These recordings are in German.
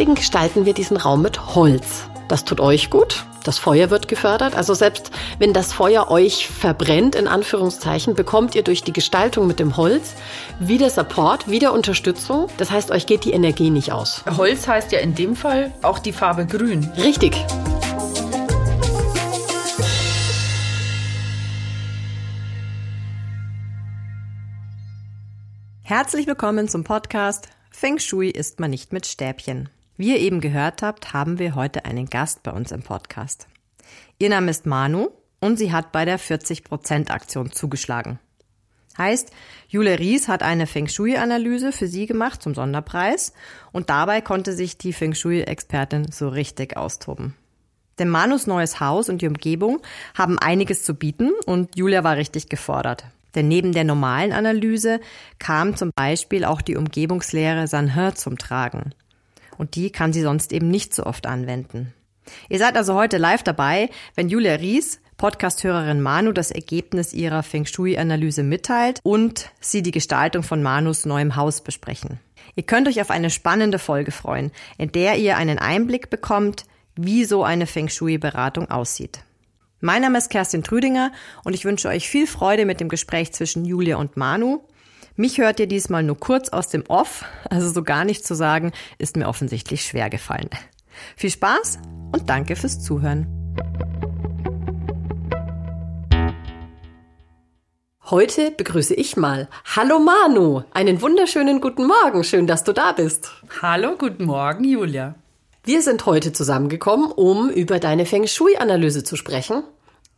deswegen gestalten wir diesen Raum mit Holz. Das tut euch gut. Das Feuer wird gefördert. Also selbst wenn das Feuer euch verbrennt, in Anführungszeichen, bekommt ihr durch die Gestaltung mit dem Holz wieder Support, wieder Unterstützung. Das heißt, euch geht die Energie nicht aus. Holz heißt ja in dem Fall auch die Farbe grün. Richtig. Herzlich willkommen zum Podcast Feng Shui ist man nicht mit Stäbchen. Wie ihr eben gehört habt, haben wir heute einen Gast bei uns im Podcast. Ihr Name ist Manu und sie hat bei der 40% Aktion zugeschlagen. Heißt, Jule Ries hat eine Feng Shui-Analyse für sie gemacht zum Sonderpreis und dabei konnte sich die Feng Shui-Expertin so richtig austoben. Denn Manus neues Haus und die Umgebung haben einiges zu bieten und Julia war richtig gefordert. Denn neben der normalen Analyse kam zum Beispiel auch die Umgebungslehre Sanhe zum Tragen und die kann sie sonst eben nicht so oft anwenden. Ihr seid also heute live dabei, wenn Julia Ries, Podcasthörerin Manu, das Ergebnis ihrer Feng Shui-Analyse mitteilt und sie die Gestaltung von Manus neuem Haus besprechen. Ihr könnt euch auf eine spannende Folge freuen, in der ihr einen Einblick bekommt, wie so eine Feng Shui-Beratung aussieht. Mein Name ist Kerstin Trüdinger und ich wünsche euch viel Freude mit dem Gespräch zwischen Julia und Manu. Mich hört ihr diesmal nur kurz aus dem Off, also so gar nichts zu sagen, ist mir offensichtlich schwer gefallen. Viel Spaß und danke fürs Zuhören. Heute begrüße ich mal. Hallo Manu, einen wunderschönen guten Morgen, schön, dass du da bist. Hallo, guten Morgen, Julia. Wir sind heute zusammengekommen, um über deine Feng Shui-Analyse zu sprechen.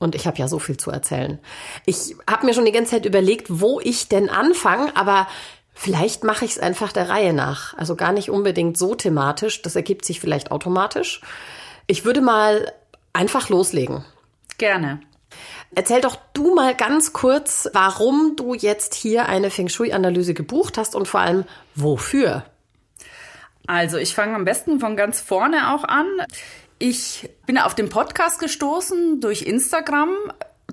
Und ich habe ja so viel zu erzählen. Ich habe mir schon die ganze Zeit überlegt, wo ich denn anfange, aber vielleicht mache ich es einfach der Reihe nach. Also gar nicht unbedingt so thematisch. Das ergibt sich vielleicht automatisch. Ich würde mal einfach loslegen. Gerne. Erzähl doch du mal ganz kurz, warum du jetzt hier eine Feng Shui-Analyse gebucht hast und vor allem wofür. Also ich fange am besten von ganz vorne auch an. Ich bin auf den Podcast gestoßen durch Instagram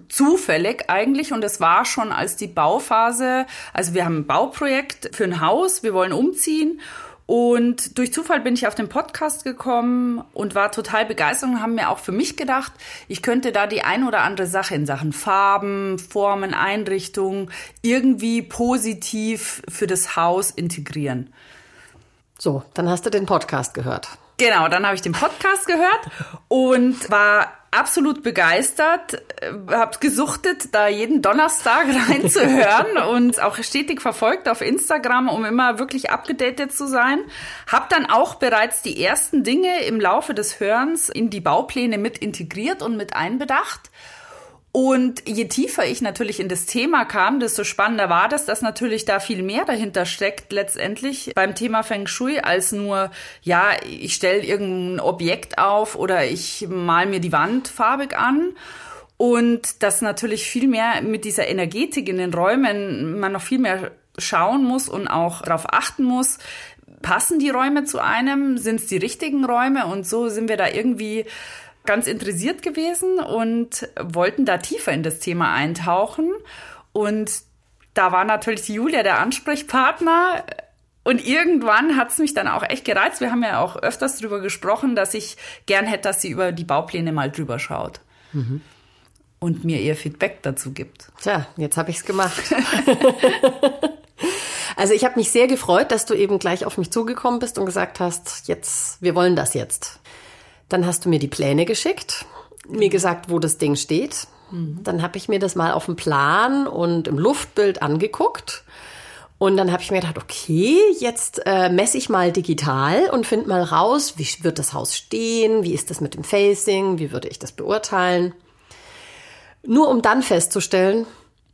zufällig eigentlich und es war schon als die Bauphase, also wir haben ein Bauprojekt für ein Haus, wir wollen umziehen und durch Zufall bin ich auf den Podcast gekommen und war total begeistert und haben mir auch für mich gedacht, ich könnte da die ein oder andere Sache in Sachen Farben, Formen, Einrichtung irgendwie positiv für das Haus integrieren. So, dann hast du den Podcast gehört. Genau, dann habe ich den Podcast gehört und war absolut begeistert, äh, habe gesuchtet, da jeden Donnerstag reinzuhören und auch stetig verfolgt auf Instagram, um immer wirklich abgedatet zu sein. Hab dann auch bereits die ersten Dinge im Laufe des Hörens in die Baupläne mit integriert und mit einbedacht. Und je tiefer ich natürlich in das Thema kam, desto spannender war das, dass natürlich da viel mehr dahinter steckt letztendlich beim Thema Feng Shui als nur, ja, ich stelle irgendein Objekt auf oder ich mal mir die Wand farbig an. Und dass natürlich viel mehr mit dieser Energetik in den Räumen man noch viel mehr schauen muss und auch darauf achten muss, passen die Räume zu einem, sind es die richtigen Räume und so sind wir da irgendwie ganz interessiert gewesen und wollten da tiefer in das Thema eintauchen. Und da war natürlich Julia der Ansprechpartner. Und irgendwann hat es mich dann auch echt gereizt. Wir haben ja auch öfters darüber gesprochen, dass ich gern hätte, dass sie über die Baupläne mal drüber schaut. Mhm. Und mir ihr Feedback dazu gibt. Tja, jetzt habe ich es gemacht. also ich habe mich sehr gefreut, dass du eben gleich auf mich zugekommen bist und gesagt hast, jetzt, wir wollen das jetzt. Dann hast du mir die Pläne geschickt, mir gesagt, wo das Ding steht. Mhm. Dann habe ich mir das mal auf dem Plan und im Luftbild angeguckt. Und dann habe ich mir gedacht, okay, jetzt äh, messe ich mal digital und finde mal raus, wie wird das Haus stehen, wie ist das mit dem Facing, wie würde ich das beurteilen. Nur um dann festzustellen,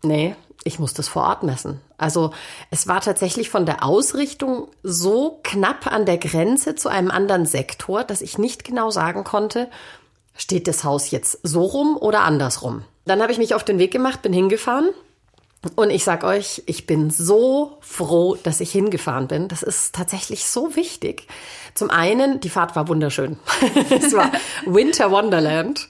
nee, ich muss das vor Ort messen. Also es war tatsächlich von der Ausrichtung so knapp an der Grenze zu einem anderen Sektor, dass ich nicht genau sagen konnte, steht das Haus jetzt so rum oder andersrum. Dann habe ich mich auf den Weg gemacht, bin hingefahren und ich sag euch, ich bin so froh, dass ich hingefahren bin. Das ist tatsächlich so wichtig. Zum einen, die Fahrt war wunderschön. es war Winter Wonderland.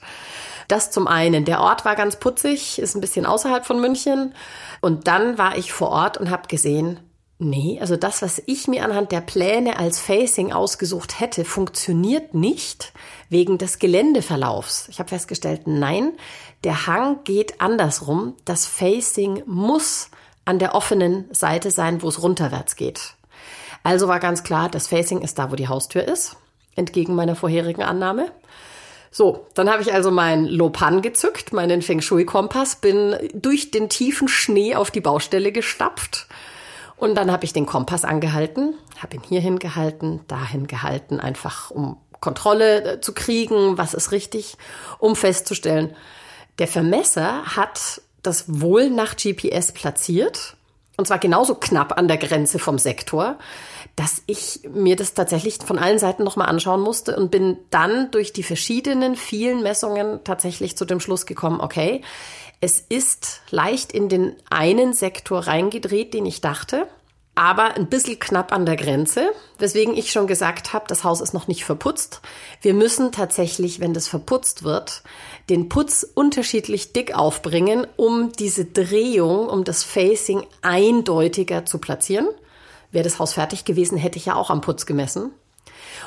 Das zum einen. Der Ort war ganz putzig, ist ein bisschen außerhalb von München. Und dann war ich vor Ort und habe gesehen, Nee, also das, was ich mir anhand der Pläne als Facing ausgesucht hätte, funktioniert nicht wegen des Geländeverlaufs. Ich habe festgestellt, nein, der Hang geht andersrum. Das Facing muss an der offenen Seite sein, wo es runterwärts geht. Also war ganz klar, das Facing ist da, wo die Haustür ist, entgegen meiner vorherigen Annahme. So, dann habe ich also meinen Lopan gezückt, meinen Feng Shui-Kompass, bin durch den tiefen Schnee auf die Baustelle gestapft. Und dann habe ich den Kompass angehalten, habe ihn hierhin gehalten, dahin gehalten, einfach um Kontrolle äh, zu kriegen, was ist richtig, um festzustellen, der Vermesser hat das wohl nach GPS platziert, und zwar genauso knapp an der Grenze vom Sektor, dass ich mir das tatsächlich von allen Seiten nochmal anschauen musste und bin dann durch die verschiedenen vielen Messungen tatsächlich zu dem Schluss gekommen, okay, es ist leicht in den einen Sektor reingedreht, den ich dachte, aber ein bisschen knapp an der Grenze, weswegen ich schon gesagt habe, das Haus ist noch nicht verputzt. Wir müssen tatsächlich, wenn das verputzt wird, den Putz unterschiedlich dick aufbringen, um diese Drehung, um das Facing eindeutiger zu platzieren. Wäre das Haus fertig gewesen, hätte ich ja auch am Putz gemessen.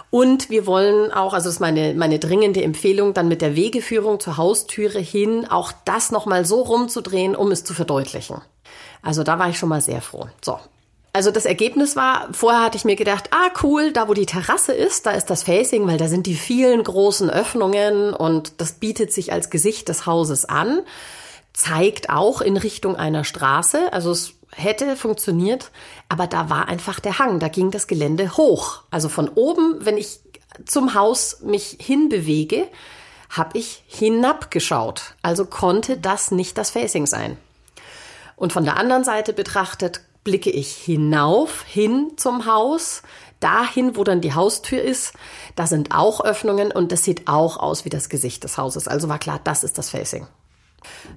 Und wir wollen auch, also das ist meine, meine dringende Empfehlung, dann mit der Wegeführung zur Haustüre hin auch das nochmal so rumzudrehen, um es zu verdeutlichen. Also da war ich schon mal sehr froh. So. Also das Ergebnis war, vorher hatte ich mir gedacht, ah cool, da wo die Terrasse ist, da ist das Facing, weil da sind die vielen großen Öffnungen und das bietet sich als Gesicht des Hauses an, zeigt auch in Richtung einer Straße, also es hätte funktioniert, aber da war einfach der Hang, da ging das Gelände hoch. Also von oben, wenn ich zum Haus mich hinbewege, habe ich hinabgeschaut. Also konnte das nicht das Facing sein. Und von der anderen Seite betrachtet, blicke ich hinauf, hin zum Haus, dahin, wo dann die Haustür ist. Da sind auch Öffnungen und das sieht auch aus wie das Gesicht des Hauses. Also war klar, das ist das Facing.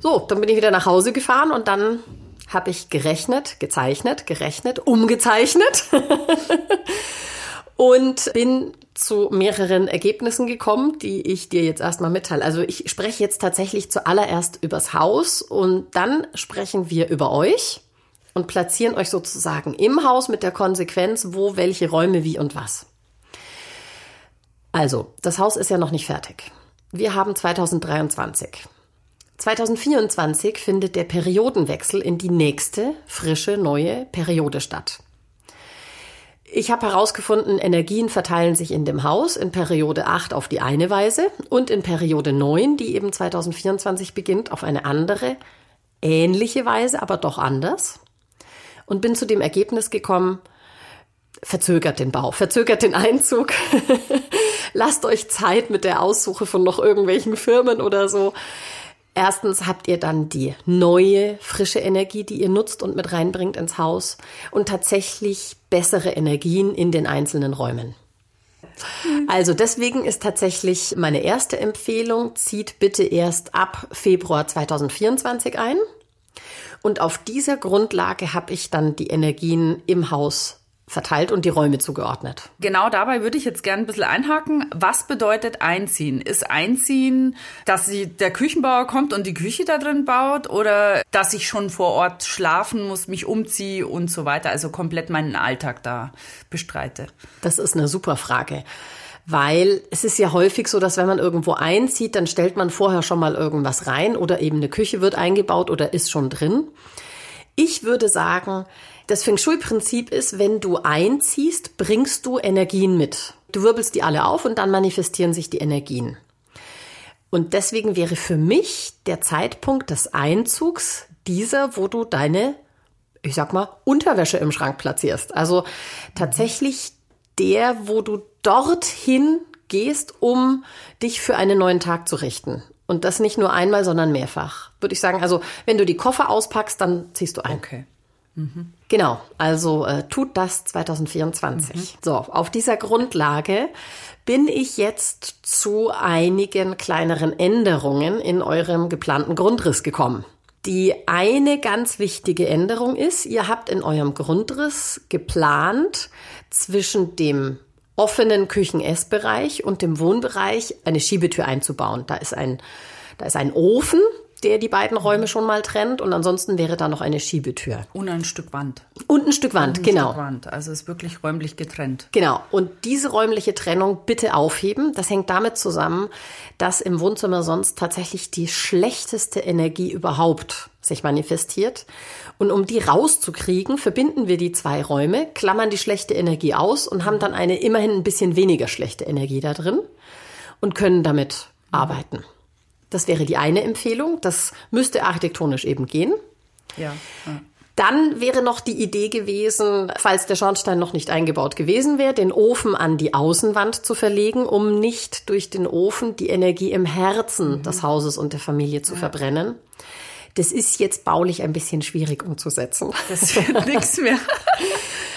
So, dann bin ich wieder nach Hause gefahren und dann habe ich gerechnet, gezeichnet, gerechnet, umgezeichnet und bin zu mehreren Ergebnissen gekommen, die ich dir jetzt erstmal mitteile. Also ich spreche jetzt tatsächlich zuallererst übers Haus und dann sprechen wir über euch und platzieren euch sozusagen im Haus mit der Konsequenz, wo welche Räume wie und was. Also, das Haus ist ja noch nicht fertig. Wir haben 2023. 2024 findet der Periodenwechsel in die nächste, frische, neue Periode statt. Ich habe herausgefunden, Energien verteilen sich in dem Haus in Periode 8 auf die eine Weise und in Periode 9, die eben 2024 beginnt, auf eine andere, ähnliche Weise, aber doch anders. Und bin zu dem Ergebnis gekommen, verzögert den Bau, verzögert den Einzug. Lasst euch Zeit mit der Aussuche von noch irgendwelchen Firmen oder so. Erstens habt ihr dann die neue, frische Energie, die ihr nutzt und mit reinbringt ins Haus und tatsächlich bessere Energien in den einzelnen Räumen. Also deswegen ist tatsächlich meine erste Empfehlung, zieht bitte erst ab Februar 2024 ein. Und auf dieser Grundlage habe ich dann die Energien im Haus verteilt und die Räume zugeordnet. Genau dabei würde ich jetzt gerne ein bisschen einhaken. Was bedeutet Einziehen? Ist Einziehen, dass sie, der Küchenbauer kommt und die Küche da drin baut oder dass ich schon vor Ort schlafen muss, mich umziehe und so weiter, also komplett meinen Alltag da bestreite? Das ist eine super Frage. Weil es ist ja häufig so, dass wenn man irgendwo einzieht, dann stellt man vorher schon mal irgendwas rein oder eben eine Küche wird eingebaut oder ist schon drin. Ich würde sagen, das Feng Shui-Prinzip ist, wenn du einziehst, bringst du Energien mit. Du wirbelst die alle auf und dann manifestieren sich die Energien. Und deswegen wäre für mich der Zeitpunkt des Einzugs dieser, wo du deine, ich sag mal, Unterwäsche im Schrank platzierst. Also tatsächlich der, wo du dorthin gehst, um dich für einen neuen Tag zu richten. Und das nicht nur einmal, sondern mehrfach. Würde ich sagen, also wenn du die Koffer auspackst, dann ziehst du ein. Okay. Mhm. Genau, also äh, tut das 2024. Mhm. So, auf dieser Grundlage bin ich jetzt zu einigen kleineren Änderungen in eurem geplanten Grundriss gekommen. Die eine ganz wichtige Änderung ist, ihr habt in eurem Grundriss geplant, zwischen dem offenen Küchen-Essbereich und dem Wohnbereich eine Schiebetür einzubauen. Da ist ein, da ist ein Ofen der die beiden Räume schon mal trennt. Und ansonsten wäre da noch eine Schiebetür. Und ein Stück Wand. Und ein Stück Wand, Ein genau. Stück Wand. Also ist wirklich räumlich getrennt. Genau. Und diese räumliche Trennung bitte aufheben. Das hängt damit zusammen, dass im Wohnzimmer sonst tatsächlich die schlechteste Energie überhaupt sich manifestiert. Und um die rauszukriegen, verbinden wir die zwei Räume, klammern die schlechte Energie aus und haben dann eine immerhin ein bisschen weniger schlechte Energie da drin und können damit arbeiten. Das wäre die eine Empfehlung. Das müsste architektonisch eben gehen. Ja. ja. Dann wäre noch die Idee gewesen, falls der Schornstein noch nicht eingebaut gewesen wäre, den Ofen an die Außenwand zu verlegen, um nicht durch den Ofen die Energie im Herzen des Hauses und der Familie zu verbrennen. Das ist jetzt baulich ein bisschen schwierig umzusetzen. Das wird nichts mehr.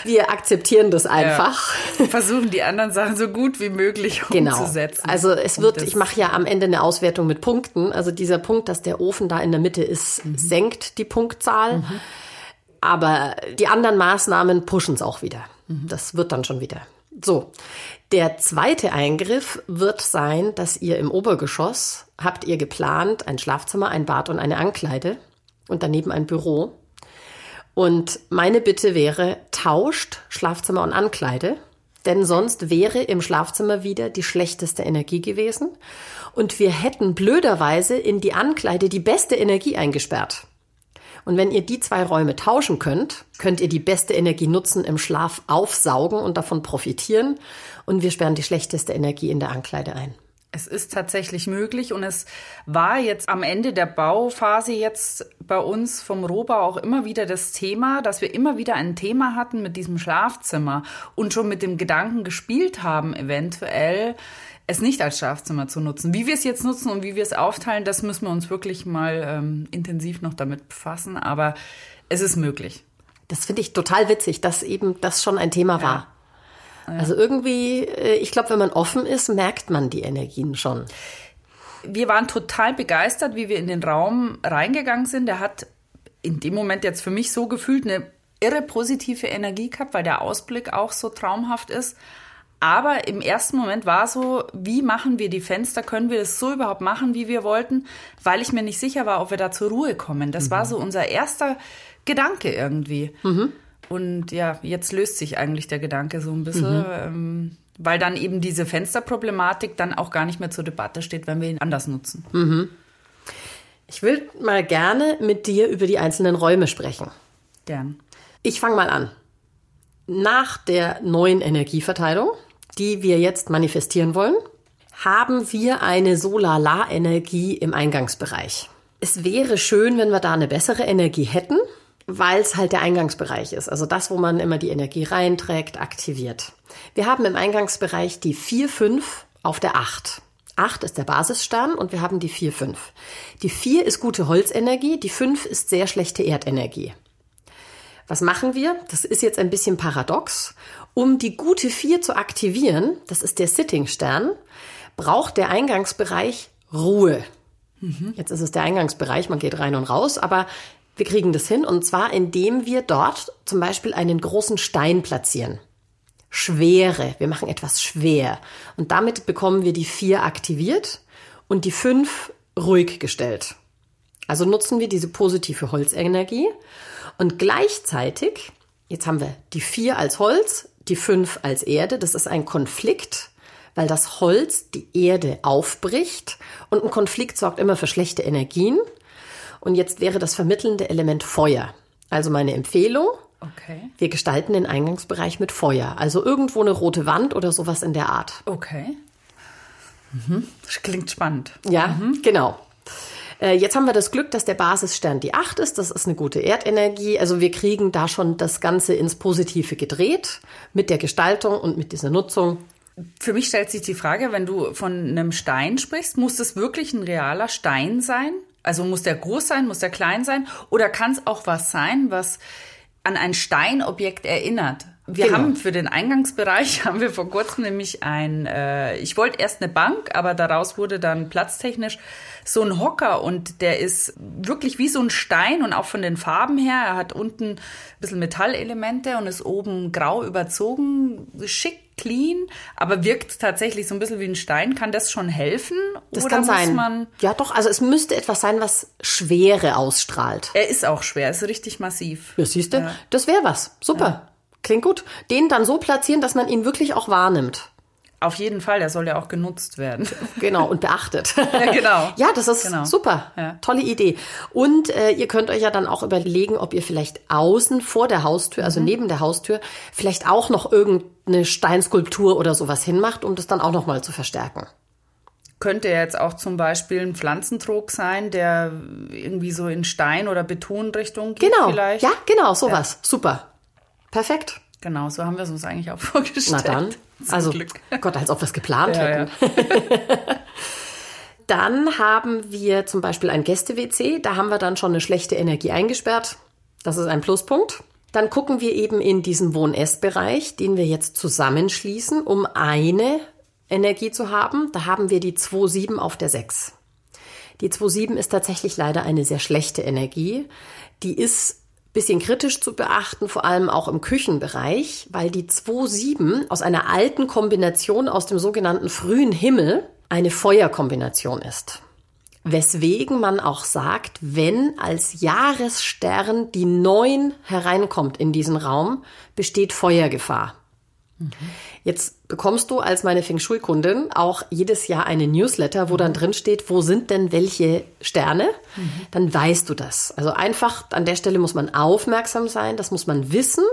Wir akzeptieren das einfach. Ja. Versuchen die anderen Sachen so gut wie möglich Genau. umzusetzen. Also es wird, ich mache ja am Ende eine Auswertung mit Punkten. Also dieser Punkt, dass der Ofen da in der Mitte ist, senkt die Punktzahl. Aber die anderen Maßnahmen pushen es auch wieder. Das wird dann schon wieder. So. Der zweite Eingriff wird sein, dass ihr im Obergeschoss habt ihr geplant ein Schlafzimmer, ein Bad und eine Ankleide und daneben ein Büro. Und meine Bitte wäre, tauscht Schlafzimmer und Ankleide, denn sonst wäre im Schlafzimmer wieder die schlechteste Energie gewesen und wir hätten blöderweise in die Ankleide die beste Energie eingesperrt. Und wenn ihr die zwei Räume tauschen könnt, könnt ihr die beste Energie nutzen, im Schlaf aufsaugen und davon profitieren. Und wir sperren die schlechteste Energie in der Ankleide ein. Es ist tatsächlich möglich und es war jetzt am Ende der Bauphase jetzt bei uns vom Rohbau auch immer wieder das Thema, dass wir immer wieder ein Thema hatten mit diesem Schlafzimmer und schon mit dem Gedanken gespielt haben, eventuell es nicht als Schlafzimmer zu nutzen. Wie wir es jetzt nutzen und wie wir es aufteilen, das müssen wir uns wirklich mal ähm, intensiv noch damit befassen, aber es ist möglich. Das finde ich total witzig, dass eben das schon ein Thema war. Also irgendwie, äh, ich glaube, wenn man offen ist, merkt man die Energien schon. wir waren total begeistert, wie wir in den Raum reingegangen sind. Der hat in dem Moment jetzt für mich so gefühlt eine irre positive Energie gehabt, weil der Ausblick auch so traumhaft ist. Aber im ersten Moment war so, wie machen wir die Fenster? Können wir das so überhaupt machen, wie wir wollten? Weil ich mir nicht sicher war, ob wir da zur Ruhe kommen. Das war so unser erster Gedanke irgendwie. Und ja, jetzt löst sich eigentlich der Gedanke so ein bisschen, ähm, weil dann eben diese Fensterproblematik dann auch gar nicht mehr zur Debatte steht, wenn wir ihn anders nutzen. Ich will mal gerne mit dir über die einzelnen Räume sprechen. Gern. Ich fange mal an. Nach der neuen Energieverteilung, die wir jetzt manifestieren wollen, haben wir eine Solar-La-Energie im Eingangsbereich. Es wäre schön, wenn wir da eine bessere Energie hätten, weil es halt der Eingangsbereich ist. Also das, wo man immer die Energie reinträgt, aktiviert. Wir haben im Eingangsbereich die 4, 5 auf der 8. 8 ist der Basisstern und wir haben die 4, 5. Die 4 ist gute Holzenergie, die 5 ist sehr schlechte Erdenergie. Was machen wir? Das ist jetzt ein bisschen paradox. Um die gute 4 zu aktivieren, das ist der Sitting-Stern, braucht der Eingangsbereich Ruhe. Jetzt ist es der Eingangsbereich, man geht rein und raus, aber wir kriegen das hin und zwar indem wir dort zum Beispiel einen großen Stein platzieren. Schwere, wir machen etwas schwer und damit bekommen wir die 4 aktiviert und die 5 ruhig gestellt. Also nutzen wir diese positive Holzenergie und gleichzeitig, jetzt haben wir die 4 als Holz, die 5 als Erde, das ist ein Konflikt, weil das Holz die Erde aufbricht und ein Konflikt sorgt immer für schlechte Energien. Und jetzt wäre das vermittelnde Element Feuer. Also meine Empfehlung, Okay. wir gestalten den Eingangsbereich mit Feuer. Also irgendwo eine rote Wand oder sowas in der Art. Okay. Mhm. Das klingt spannend. Ja, genau. Äh, Jetzt haben wir das Glück, dass der Basisstern die 8 ist. Das ist eine gute Erdenergie. Also wir kriegen da schon das Ganze ins Positive gedreht mit der Gestaltung und mit dieser Nutzung. Für mich stellt sich die Frage, wenn du von einem Stein sprichst, muss das wirklich ein realer Stein sein? Also muss der groß sein, muss der klein sein? Oder kann es auch was sein, was an ein Steinobjekt erinnert? Wir Genau. haben für den Eingangsbereich haben wir vor kurzem nämlich ein, äh, ich wollte erst eine Bank, aber daraus wurde dann platztechnisch so ein Hocker und der ist wirklich wie so ein Stein und auch von den Farben her. Er hat unten ein bisschen Metallelemente und ist oben grau überzogen, schick clean, aber wirkt tatsächlich so ein bisschen wie ein Stein. Kann das schon helfen? Das Oder kann sein. Man, ja, doch. Also es müsste etwas sein, was Schwere ausstrahlt. er ist auch schwer, ist richtig massiv. Ja, siehst du? Das wäre was. Super. Klingt gut. Den dann so platzieren, dass man ihn wirklich auch wahrnimmt. Auf jeden Fall, der soll ja auch genutzt werden. Genau, und beachtet. Ja, genau. Ja, das ist Genau. super. Ja. Tolle Idee. Und äh, ihr könnt euch ja dann auch überlegen, ob ihr vielleicht außen vor der Haustür, also Mhm. neben der Haustür, vielleicht auch noch irgendeine Steinskulptur oder sowas hinmacht, um das dann auch nochmal zu verstärken. Könnte jetzt auch zum Beispiel ein Pflanzentrog sein, der irgendwie so in Stein- oder Betonrichtung geht Genau. vielleicht. Ja, genau, sowas. Super. Perfekt. Genau, so haben wir es uns eigentlich auch vorgestellt. Na dann. Also, Glück. Gott, als ob wir es geplant Ja, hätten. Dann haben wir zum Beispiel ein Gäste-WC. Da haben wir dann schon eine schlechte Energie eingesperrt. Das ist ein Pluspunkt. Dann gucken wir eben in diesen Wohn-Ess-Bereich, den wir jetzt zusammenschließen, um eine Energie zu haben. Da haben wir die 2,7 auf der 6. Die 2,7 ist tatsächlich leider eine sehr schlechte Energie. Die ist bisschen kritisch zu beachten, vor allem auch im Küchenbereich, weil die 2,7 aus einer alten Kombination aus dem sogenannten frühen Himmel eine Feuerkombination ist. Weswegen man auch sagt, wenn als Jahresstern die 9 hereinkommt in diesen Raum, besteht Feuergefahr. Jetzt bekommst du als meine Feng Shui-Kundin auch jedes Jahr eine Newsletter, wo dann drin steht, wo sind denn welche Sterne? Dann weißt du das. Also einfach an der Stelle muss man aufmerksam sein, das muss man wissen.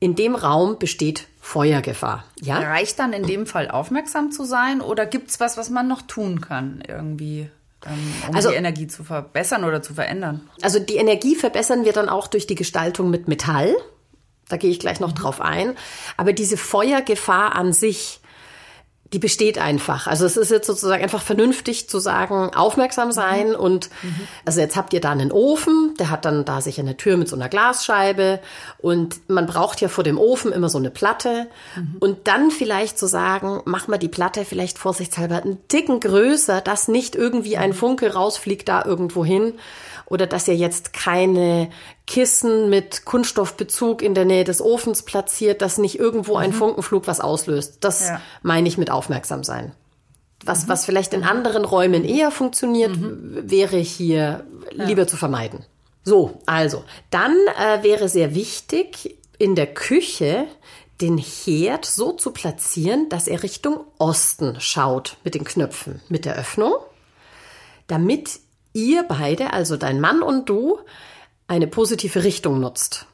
In dem Raum besteht Feuergefahr. Ja? Reicht dann in dem Fall aufmerksam zu sein oder gibt es was, was man noch tun kann, irgendwie, ähm, um Also- die Energie zu verbessern oder zu verändern? Also die Energie verbessern wir dann auch durch die Gestaltung mit Metall. Da gehe ich gleich noch drauf ein. Aber diese Feuergefahr an sich, die besteht einfach. Also es ist jetzt sozusagen einfach vernünftig zu sagen, aufmerksam sein und also jetzt habt ihr da einen Ofen, der hat dann da sicher eine Tür mit so einer Glasscheibe und man braucht ja vor dem Ofen immer so eine Platte. Und dann vielleicht zu sagen, mach mal die Platte vielleicht vorsichtshalber einen Ticken größer, dass nicht irgendwie ein Funke rausfliegt da irgendwo hin oder dass ihr jetzt keine Kissen mit Kunststoffbezug in der Nähe des Ofens platziert, dass nicht irgendwo ein Funkenflug was auslöst. Das Ja. meine ich mit aufmerksam sein. Was, was vielleicht in anderen Räumen eher funktioniert, w- wäre hier lieber zu vermeiden. So, also, dann äh, wäre sehr wichtig, in der Küche den Herd so zu platzieren, dass er Richtung Osten schaut mit den Knöpfen, mit der Öffnung, damit ihr beide, also dein Mann und du, eine positive Richtung nutzt.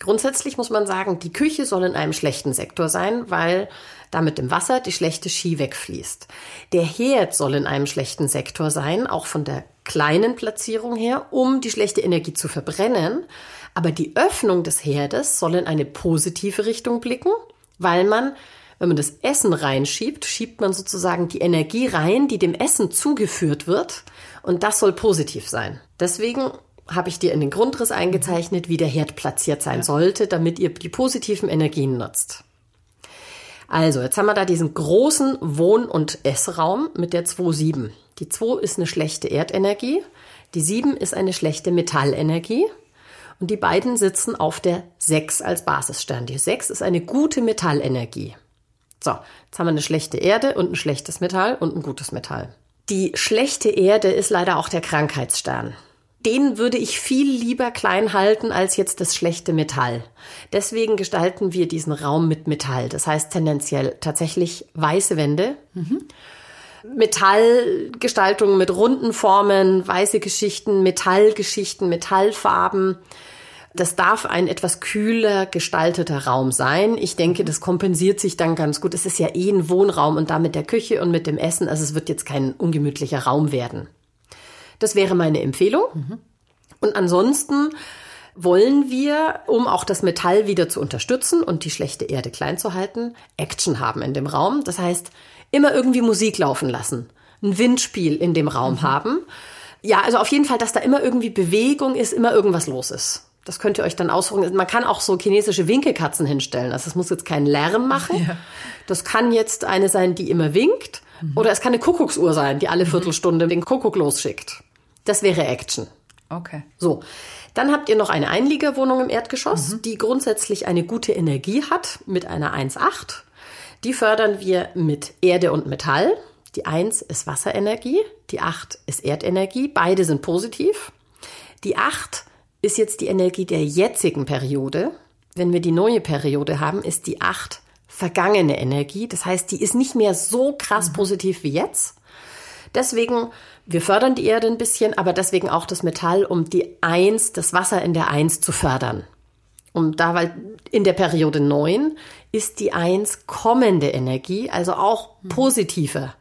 Grundsätzlich muss man sagen, die Küche soll in einem schlechten Sektor sein, weil da mit dem Wasser die schlechte Ski wegfließt. Der Herd soll in einem schlechten Sektor sein, auch von der kleinen Platzierung her, um die schlechte Energie zu verbrennen. Aber die Öffnung des Herdes soll in eine positive Richtung blicken, weil man, wenn man das Essen reinschiebt, schiebt man sozusagen die Energie rein, die dem Essen zugeführt wird. Und das soll positiv sein. Deswegen habe ich dir in den Grundriss eingezeichnet, wie der Herd platziert sein sollte, damit ihr die positiven Energien nutzt. Also, jetzt haben wir da diesen großen Wohn- und Essraum mit der 2,7. Die 2 ist eine schlechte Erdenergie, die 7 ist eine schlechte Metallenergie und die beiden sitzen auf der 6 als Basisstern. Die 6 ist eine gute Metallenergie. So, jetzt haben wir eine schlechte Erde und ein schlechtes Metall und ein gutes Metall. Die schlechte Erde ist leider auch der Krankheitsstern. Den würde ich viel lieber klein halten als jetzt das schlechte Metall. Deswegen gestalten wir diesen Raum mit Metall. Das heißt tendenziell tatsächlich weiße Wände. Metallgestaltung mit runden Formen, weiße Geschichten, Metallgeschichten, Metallfarben. Das darf ein etwas kühler gestalteter Raum sein. Ich denke, das kompensiert sich dann ganz gut. Es ist ja eh ein Wohnraum und da mit der Küche und mit dem Essen. Also es wird jetzt kein ungemütlicher Raum werden. Das wäre meine Empfehlung. Und ansonsten wollen wir, um auch das Metall wieder zu unterstützen und die schlechte Erde klein zu halten, Action haben in dem Raum. Das heißt, immer irgendwie Musik laufen lassen, ein Windspiel in dem Raum haben. Ja, also auf jeden Fall, dass da immer irgendwie Bewegung ist, immer irgendwas los ist. Das könnt ihr euch dann aussuchen. Man kann auch so chinesische Winkekatzen hinstellen. Also es muss jetzt keinen Lärm machen. Das kann jetzt eine sein, die immer winkt. Oder es kann eine Kuckucksuhr sein, die alle Viertelstunde den Kuckuck losschickt. Das wäre Action. Okay. So, dann habt ihr noch eine Einliegerwohnung im Erdgeschoss, die grundsätzlich eine gute Energie hat mit einer 1,8. Die fördern wir mit Erde und Metall. Die 1 ist Wasserenergie, die 8 ist Erdenergie. Beide sind positiv. Die 8 ist jetzt die Energie der jetzigen Periode. Wenn wir die neue Periode haben, ist die 8 vergangene Energie. Das heißt, die ist nicht mehr so krass positiv wie jetzt. Deswegen, wir fördern die Erde ein bisschen, aber deswegen auch das Metall, um die Eins, das Wasser in der Eins zu fördern. Um da, weil in der Periode 9 ist die Eins kommende Energie, also auch positive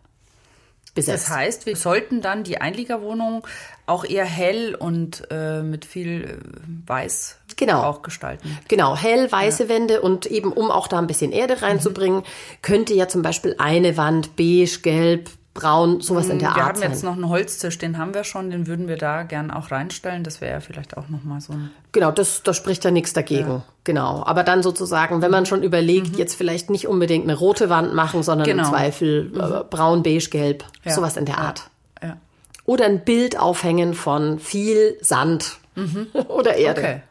besetzt. Das heißt, wir sollten dann die Einliegerwohnung auch eher hell und äh, mit viel äh, Weiß Genau. auch gestalten. Genau, hell, weiße Wände und eben um auch da ein bisschen Erde reinzubringen, könnte ja zum Beispiel eine Wand beige, gelb, braun, sowas in der Mm, wir Art haben sein. jetzt noch einen Holztisch, den haben wir schon, den würden wir da gern auch reinstellen. Das wäre ja vielleicht auch noch mal so ein Genau, das, das spricht ja nichts dagegen. Genau. Aber dann sozusagen, wenn man schon überlegt, jetzt vielleicht nicht unbedingt eine rote Wand machen, sondern im Genau. Zweifel äh, braun, beige, gelb, Ja. sowas in der Ja. Art. ja. Oder ein Bild aufhängen von viel Sand oder Erde. Okay.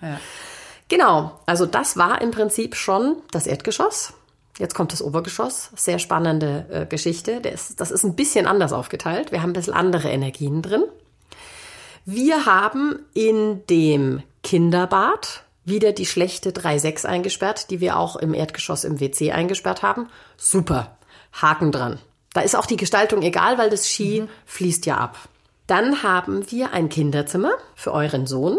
Ja. Genau, also das war im Prinzip schon das Erdgeschoss. Jetzt kommt das Obergeschoss. Sehr spannende äh, Geschichte. Ist, das ist ein bisschen anders aufgeteilt. Wir haben ein bisschen andere Energien drin. Wir haben in dem Kinderbad wieder die schlechte 3.6 eingesperrt, die wir auch im Erdgeschoss im WC eingesperrt haben. Super. Haken dran. Da ist auch die Gestaltung egal, weil das Ski fließt ja ab. Dann haben wir ein Kinderzimmer für euren Sohn.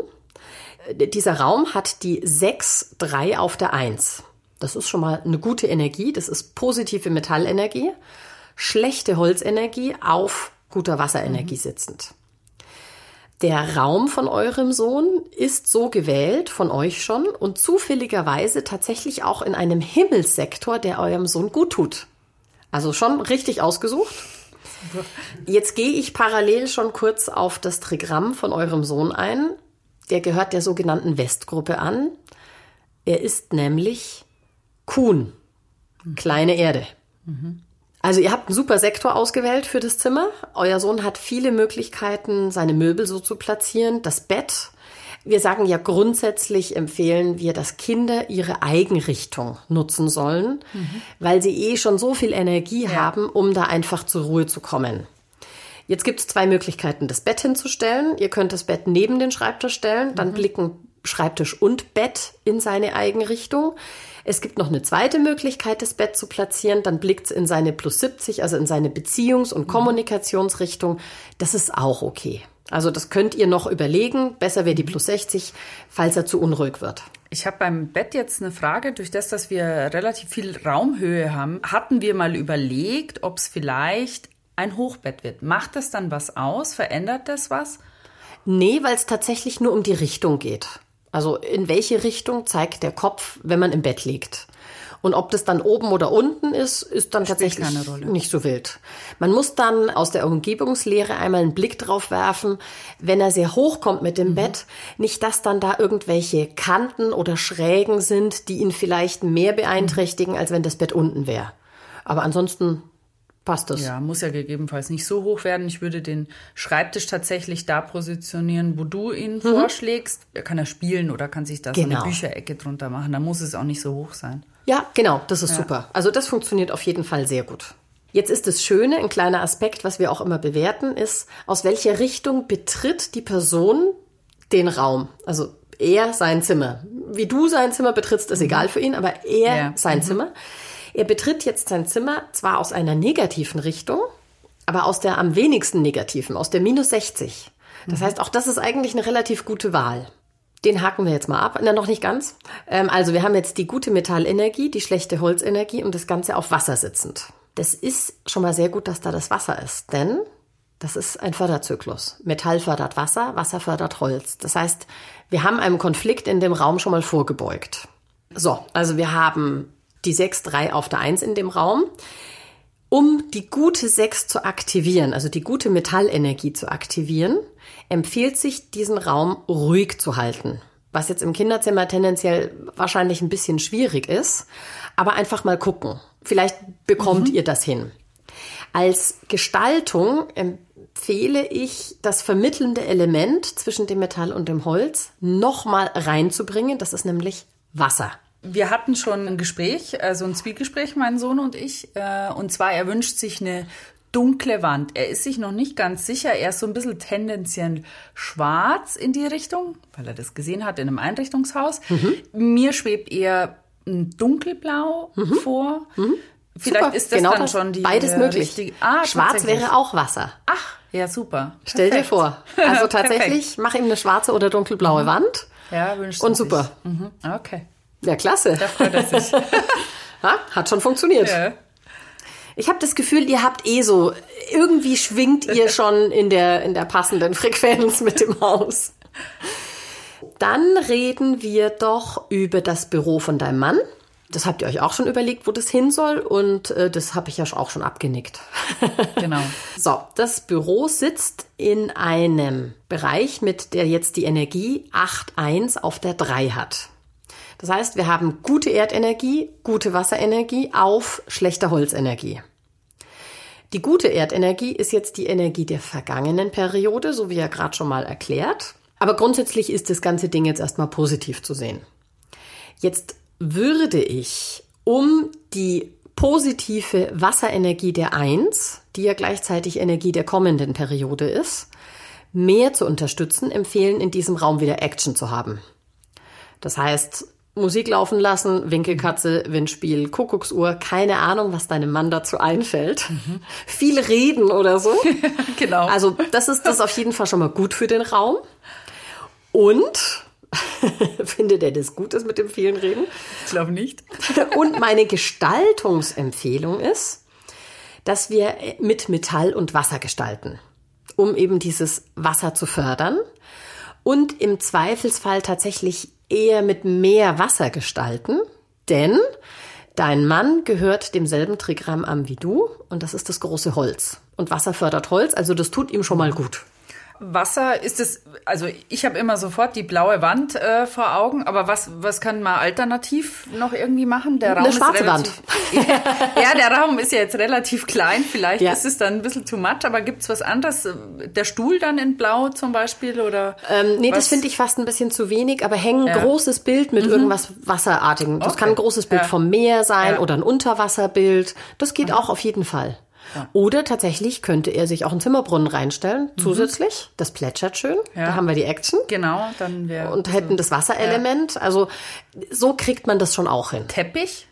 Äh, Dieser Raum hat die 6-3 auf der 1. Das ist schon mal eine gute Energie. Das ist positive Metallenergie. Schlechte Holzenergie auf guter Wasserenergie sitzend. Der Raum von eurem Sohn ist so gewählt von euch schon und zufälligerweise tatsächlich auch in einem Himmelssektor, der eurem Sohn gut tut. Also schon richtig ausgesucht. Jetzt gehe ich parallel schon kurz auf das Trigramm von eurem Sohn ein. Der gehört der sogenannten Westgruppe an. Er ist nämlich Kuhn, kleine Erde. Also ihr habt einen super Sektor ausgewählt für das Zimmer. Euer Sohn hat viele Möglichkeiten, seine Möbel so zu platzieren. Das Bett. Wir sagen ja grundsätzlich empfehlen wir, dass Kinder ihre Eigenrichtung nutzen sollen, weil sie eh schon so viel Energie haben, um da einfach zur Ruhe zu kommen. Jetzt gibt es zwei Möglichkeiten, das Bett hinzustellen. Ihr könnt das Bett neben den Schreibtisch stellen, dann blicken Schreibtisch und Bett in seine Eigenrichtung. Es gibt noch eine zweite Möglichkeit, das Bett zu platzieren. Dann blickt es in seine plus 70, also in seine Beziehungs- und Kommunikationsrichtung. Das ist auch okay. Also das könnt ihr noch überlegen. Besser wäre die plus 60, falls er zu unruhig wird. Ich habe beim Bett jetzt eine Frage. Durch das, dass wir relativ viel Raumhöhe haben, hatten wir mal überlegt, ob es vielleicht ein Hochbett wird. Macht das dann was aus? Verändert das was? Nee, weil es tatsächlich nur um die Richtung geht. Also in welche Richtung zeigt der Kopf, wenn man im Bett liegt. Und ob das dann oben oder unten ist, ist dann tatsächlich keine Rolle. nicht so wild. Man muss dann aus der Umgebungslehre einmal einen Blick drauf werfen, wenn er sehr hoch kommt mit Mhm. dem Bett, nicht, dass dann da irgendwelche Kanten oder Schrägen sind, die ihn vielleicht mehr beeinträchtigen, als wenn das Bett unten wäre. Aber ansonsten passt das. Ja, muss ja gegebenenfalls nicht so hoch werden. Ich würde den Schreibtisch tatsächlich da positionieren, wo du ihn vorschlägst. Er kann er spielen oder kann sich da so Genau. eine Bücherecke drunter machen. Da muss es auch nicht so hoch sein. Ja, genau, das ist super. Also das funktioniert auf jeden Fall sehr gut. Jetzt ist das Schöne, ein kleiner Aspekt, was wir auch immer bewerten, ist, aus welcher Richtung betritt die Person den Raum. Also er sein Zimmer. Wie du sein Zimmer betrittst, ist egal für ihn, aber er Ja. sein Zimmer. Er betritt jetzt sein Zimmer zwar aus einer negativen Richtung, aber aus der am wenigsten negativen, aus der minus 60. Das heißt, auch das ist eigentlich eine relativ gute Wahl. Den haken wir jetzt mal ab. Na, noch nicht ganz. Ähm, also wir haben jetzt die gute Metallenergie, die schlechte Holzenergie und das Ganze auf Wasser sitzend. Das ist schon mal sehr gut, dass da das Wasser ist, denn das ist ein Förderzyklus. Metall fördert Wasser, Wasser fördert Holz. Das heißt, wir haben einem Konflikt in dem Raum schon mal vorgebeugt. So, also wir haben die 6-3 auf der 1 in dem Raum. Um die gute 6 zu aktivieren, also die gute Metallenergie zu aktivieren, empfiehlt sich, diesen Raum ruhig zu halten. Was jetzt im Kinderzimmer tendenziell wahrscheinlich ein bisschen schwierig ist, aber einfach mal gucken. Vielleicht bekommt ihr das hin. Als Gestaltung empfehle ich, das vermittelnde Element zwischen dem Metall und dem Holz nochmal reinzubringen. Das ist nämlich Wasser. Wir hatten schon ein Gespräch, also ein Zwiegespräch, mein Sohn und ich. Äh, und zwar, er wünscht sich eine dunkle Wand. Er ist sich noch nicht ganz sicher. Er ist so ein bisschen tendenziell schwarz in die Richtung, weil er das gesehen hat in einem Einrichtungshaus. Mhm. Mir schwebt eher ein dunkelblau mhm. vor. Mhm. Vielleicht super, ist das genau dann das, schon die beides möglich. Richtige, ah, Schwarz wäre auch Wasser. Ach, ja super. Stell dir vor. Also tatsächlich, mach ihm eine schwarze oder dunkelblaue mhm. Wand. Ja, wünscht Und super. Mhm. Okay. Ja, klasse. Da freut er sich. ha, hat schon funktioniert. Ja. Ich habe das Gefühl, ihr habt eh so, irgendwie schwingt ihr schon in der, in der passenden Frequenz mit dem Haus. Dann reden wir doch über das Büro von deinem Mann. Das habt ihr euch auch schon überlegt, wo das hin soll und äh, das habe ich ja auch schon abgenickt. genau. So, das Büro sitzt in einem Bereich, mit der jetzt die Energie 8.1 auf der 3 hat. Das heißt, wir haben gute Erdenergie, gute Wasserenergie auf schlechter Holzenergie. Die gute Erdenergie ist jetzt die Energie der vergangenen Periode, so wie ja gerade schon mal erklärt. Aber grundsätzlich ist das ganze Ding jetzt erstmal positiv zu sehen. Jetzt würde ich, um die positive Wasserenergie der Eins, die ja gleichzeitig Energie der kommenden Periode ist, mehr zu unterstützen, empfehlen, in diesem Raum wieder Action zu haben. Das heißt, Musik laufen lassen, Winkelkatze, Windspiel, Kuckucksuhr, keine Ahnung, was deinem Mann dazu einfällt. Mhm. Viel reden oder so. genau. Also das ist das auf jeden Fall schon mal gut für den Raum. Und findet er das gut ist mit dem vielen Reden? Ich glaube nicht. Und meine Gestaltungsempfehlung ist, dass wir mit Metall und Wasser gestalten, um eben dieses Wasser zu fördern und im Zweifelsfall tatsächlich eher mit mehr Wasser gestalten, denn dein Mann gehört demselben Trigramm an wie du und das ist das große Holz. Und Wasser fördert Holz, also das tut ihm schon mal gut. Wasser ist es, also ich habe immer sofort die blaue Wand äh, vor Augen, aber was, was kann man alternativ noch irgendwie machen? Der Raum Eine schwarze Wand. ja, der Raum ist ja jetzt relativ klein, vielleicht ja. ist es dann ein bisschen too much, aber gibt's was anderes? Der Stuhl dann in Blau zum Beispiel oder? Ähm, nee, was? das finde ich fast ein bisschen zu wenig, aber hängen ja. großes Bild mit mhm. irgendwas Wasserartigem. Das okay. kann ein großes Bild ja. vom Meer sein oder ein Unterwasserbild. Das geht mhm. auch auf jeden Fall. Oder tatsächlich könnte er sich auch einen Zimmerbrunnen reinstellen, mhm. zusätzlich. Das plätschert schön. Ja. Da haben wir die Action. Genau, dann wäre. Und hätten das Wasserelement. Ja. Also so kriegt man das schon auch hin. Teppich?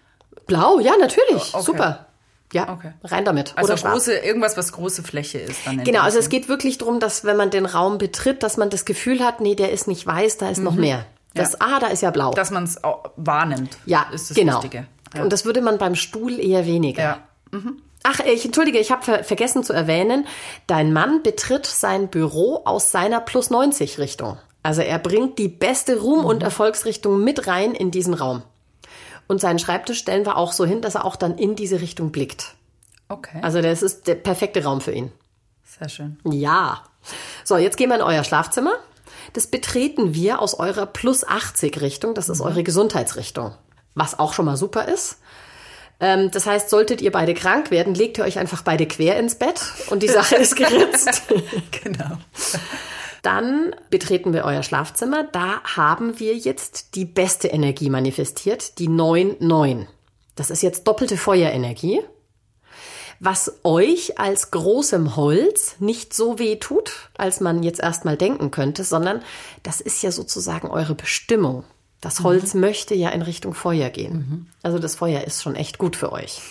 Blau, ja, natürlich. Okay. Super. Ja, okay. rein damit. Also Oder große, irgendwas, was große Fläche ist. Dann genau, also es geht wirklich darum, dass wenn man den Raum betritt, dass man das Gefühl hat, nee, der ist nicht weiß, da ist mhm. noch mehr. Das, ja. ah, da ist ja blau. Dass man es wahrnimmt. Ja, ist das genau. Wichtige. Ja. Und das würde man beim Stuhl eher weniger. Ja. Mhm. Ach, ich entschuldige, ich habe ver vergessen zu erwähnen, dein Mann betritt sein Büro aus seiner plus 90 Richtung. Also er bringt die beste Ruhm- und mhm. Erfolgsrichtung mit rein in diesen Raum. Und seinen Schreibtisch stellen wir auch so hin, dass er auch dann in diese Richtung blickt. Okay. Also das ist der perfekte Raum für ihn. Sehr schön. Ja. So, jetzt gehen wir in euer Schlafzimmer. Das betreten wir aus eurer plus 80 Richtung. Das ist mhm. eure Gesundheitsrichtung. Was auch schon mal super ist. Ähm, das heißt, solltet ihr beide krank werden, legt ihr euch einfach beide quer ins Bett und die Sache ist geritzt. genau. Dann betreten wir euer Schlafzimmer. Da haben wir jetzt die beste Energie manifestiert, die 9-9. Das ist jetzt doppelte Feuerenergie, was euch als großem Holz nicht so weh tut, als man jetzt erstmal denken könnte, sondern das ist ja sozusagen eure Bestimmung. Das Holz mhm. möchte ja in Richtung Feuer gehen. Mhm. Also das Feuer ist schon echt gut für euch.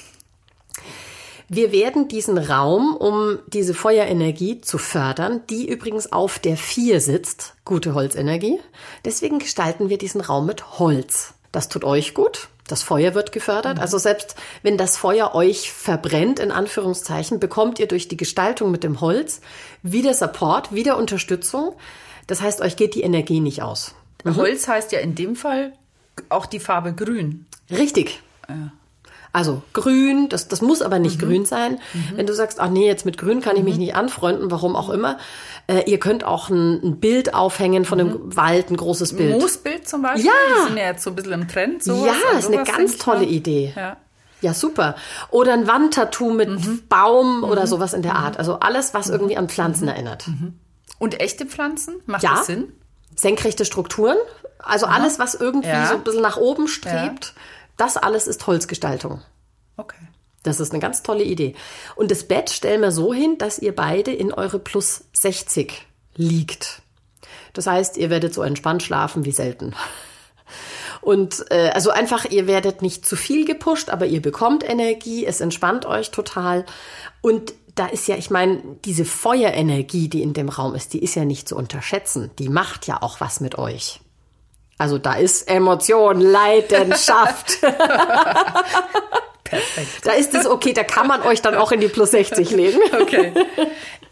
Wir werden diesen Raum, um diese Feuerenergie zu fördern, die übrigens auf der 4 sitzt, gute Holzenergie, deswegen gestalten wir diesen Raum mit Holz. Das tut euch gut, das Feuer wird gefördert. Mhm. Also selbst wenn das Feuer euch verbrennt, in Anführungszeichen, bekommt ihr durch die Gestaltung mit dem Holz wieder Support, wieder Unterstützung. Das heißt, euch geht die Energie nicht aus. Mhm. Holz heißt ja in dem Fall auch die Farbe grün. Richtig. Ja. Also grün, das, das muss aber nicht mhm. grün sein. Mhm. Wenn du sagst, ach nee, jetzt mit grün kann ich mich mhm. nicht anfreunden, warum auch immer. Äh, ihr könnt auch ein, ein, Bild aufhängen von einem mhm. Wald, ein großes Bild. Moosbild zum Beispiel, ja. die sind ja jetzt so ein bisschen im Trend. Sowas, ja, ist eine ganz tolle Idee. Ja. Ja, super. Oder ein Wandtattoo mit mhm. Baum oder mhm. sowas in der Art. Also alles, was irgendwie an Pflanzen erinnert. Und echte Pflanzen? Macht ja. das Sinn? Senkrechte Strukturen Also alles, was irgendwie Ja. so ein bisschen nach oben strebt, das alles ist Holzgestaltung. Okay. Das ist eine ganz tolle Idee. Und das Bett stellen wir so hin, dass ihr beide in eure plus 60 liegt. Das heißt, ihr werdet so entspannt schlafen wie selten. Und äh, also einfach, ihr werdet nicht zu viel gepusht, aber ihr bekommt Energie, es entspannt euch total. Und da ist ja, ich meine, diese Feuerenergie, die in dem Raum ist, die ist ja nicht zu unterschätzen. Die macht ja auch was mit euch. Also da ist Emotion, Leidenschaft. Perfekt. Da ist es okay, da kann man euch dann auch in die plus 60 legen. Okay.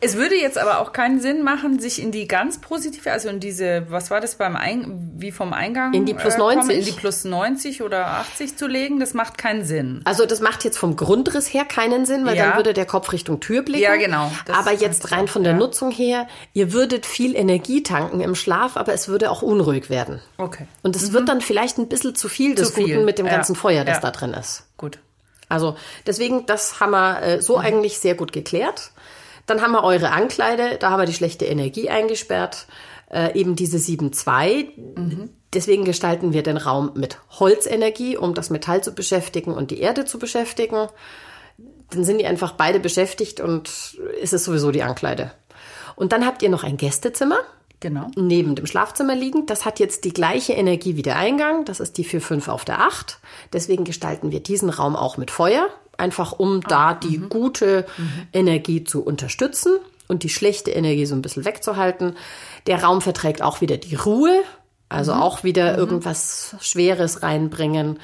Es würde jetzt aber auch keinen Sinn machen, sich in die ganz positive, also in diese, was war das beim Eingang, wie vom Eingang? In die plus äh, kommen, 90? in die plus 90 oder 80 zu legen, das macht keinen Sinn. Also das macht jetzt vom Grundriss her keinen Sinn, weil Ja. dann würde der Kopf Richtung Tür blicken. Ja, genau. Das aber jetzt rein von der ja. Nutzung her, ihr würdet viel Energie tanken im Schlaf, aber es würde auch unruhig werden. Okay. Und es wird dann vielleicht ein bisschen zu viel des Mhm. Zu viel, Guten mit dem ja. ganzen Feuer, das da drin ist. Gut. Also deswegen, das haben wir äh, so Mhm. eigentlich sehr gut geklärt. Dann haben wir eure Ankleide, da haben wir die schlechte Energie eingesperrt, äh, eben diese 7.2. Mhm. Deswegen gestalten wir den Raum mit Holzenergie, um das Metall zu beschäftigen und die Erde zu beschäftigen. Dann sind die einfach beide beschäftigt und ist es sowieso die Ankleide. Und dann habt ihr noch ein Gästezimmer Genau. neben dem Schlafzimmer liegend. Das hat jetzt die gleiche Energie wie der Eingang. Das ist die 4-5 auf der 8. Deswegen gestalten wir diesen Raum auch mit Feuer. Einfach um da die gute Energie zu unterstützen und die schlechte Energie so ein bisschen wegzuhalten. Der Raum verträgt auch wieder die Ruhe. Also auch wieder irgendwas Schweres reinbringen.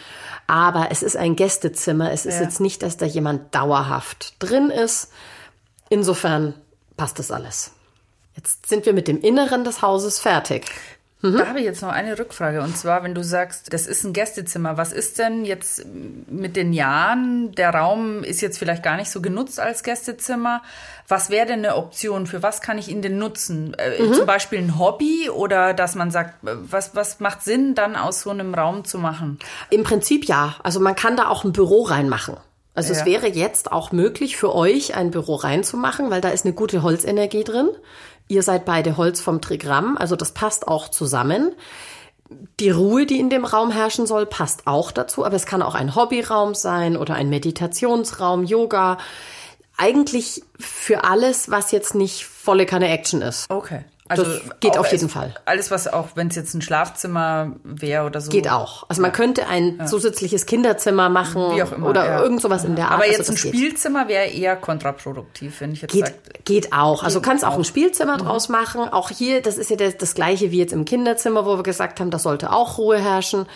Aber es ist ein Gästezimmer. Es ist Ja. jetzt nicht, dass da jemand dauerhaft drin ist. Insofern passt das alles. Jetzt sind wir mit dem Inneren des Hauses fertig. Da habe ich jetzt noch eine Rückfrage. Und zwar, wenn du sagst, das ist ein Gästezimmer, was ist denn jetzt mit den Jahren? Der Raum ist jetzt vielleicht gar nicht so genutzt als Gästezimmer. Was wäre denn eine Option? Für was kann ich ihn denn nutzen? Äh, Zum Beispiel ein Hobby oder dass man sagt, äh, was, was macht Sinn, dann aus so einem Raum zu machen? Im Prinzip ja. Also man kann da auch ein Büro reinmachen. Also Ja. es wäre jetzt auch möglich für euch, ein Büro reinzumachen, weil da ist eine gute Holzenergie drin. Ihr seid beide Holz vom Trigramm, also das passt auch zusammen. Die Ruhe, die in dem Raum herrschen soll, passt auch dazu, aber es kann auch ein Hobbyraum sein oder ein Meditationsraum, Yoga. Eigentlich für alles, was jetzt nicht volle Kanne Action ist. Okay. Das geht auf jeden Fall. Alles, was auch, wenn es jetzt ein Schlafzimmer wäre oder so. Geht auch. Also man könnte ein zusätzliches Kinderzimmer machen Wie auch immer. oder ja. irgend sowas in der Art. Aber Also jetzt ein das geht. Spielzimmer wäre eher kontraproduktiv, wenn ich jetzt sage. Geht, geht auch. Also du kannst auch ein Spielzimmer draus machen. Auch hier, das ist ja das, das gleiche wie jetzt im Kinderzimmer, wo wir gesagt haben, da sollte auch Ruhe herrschen.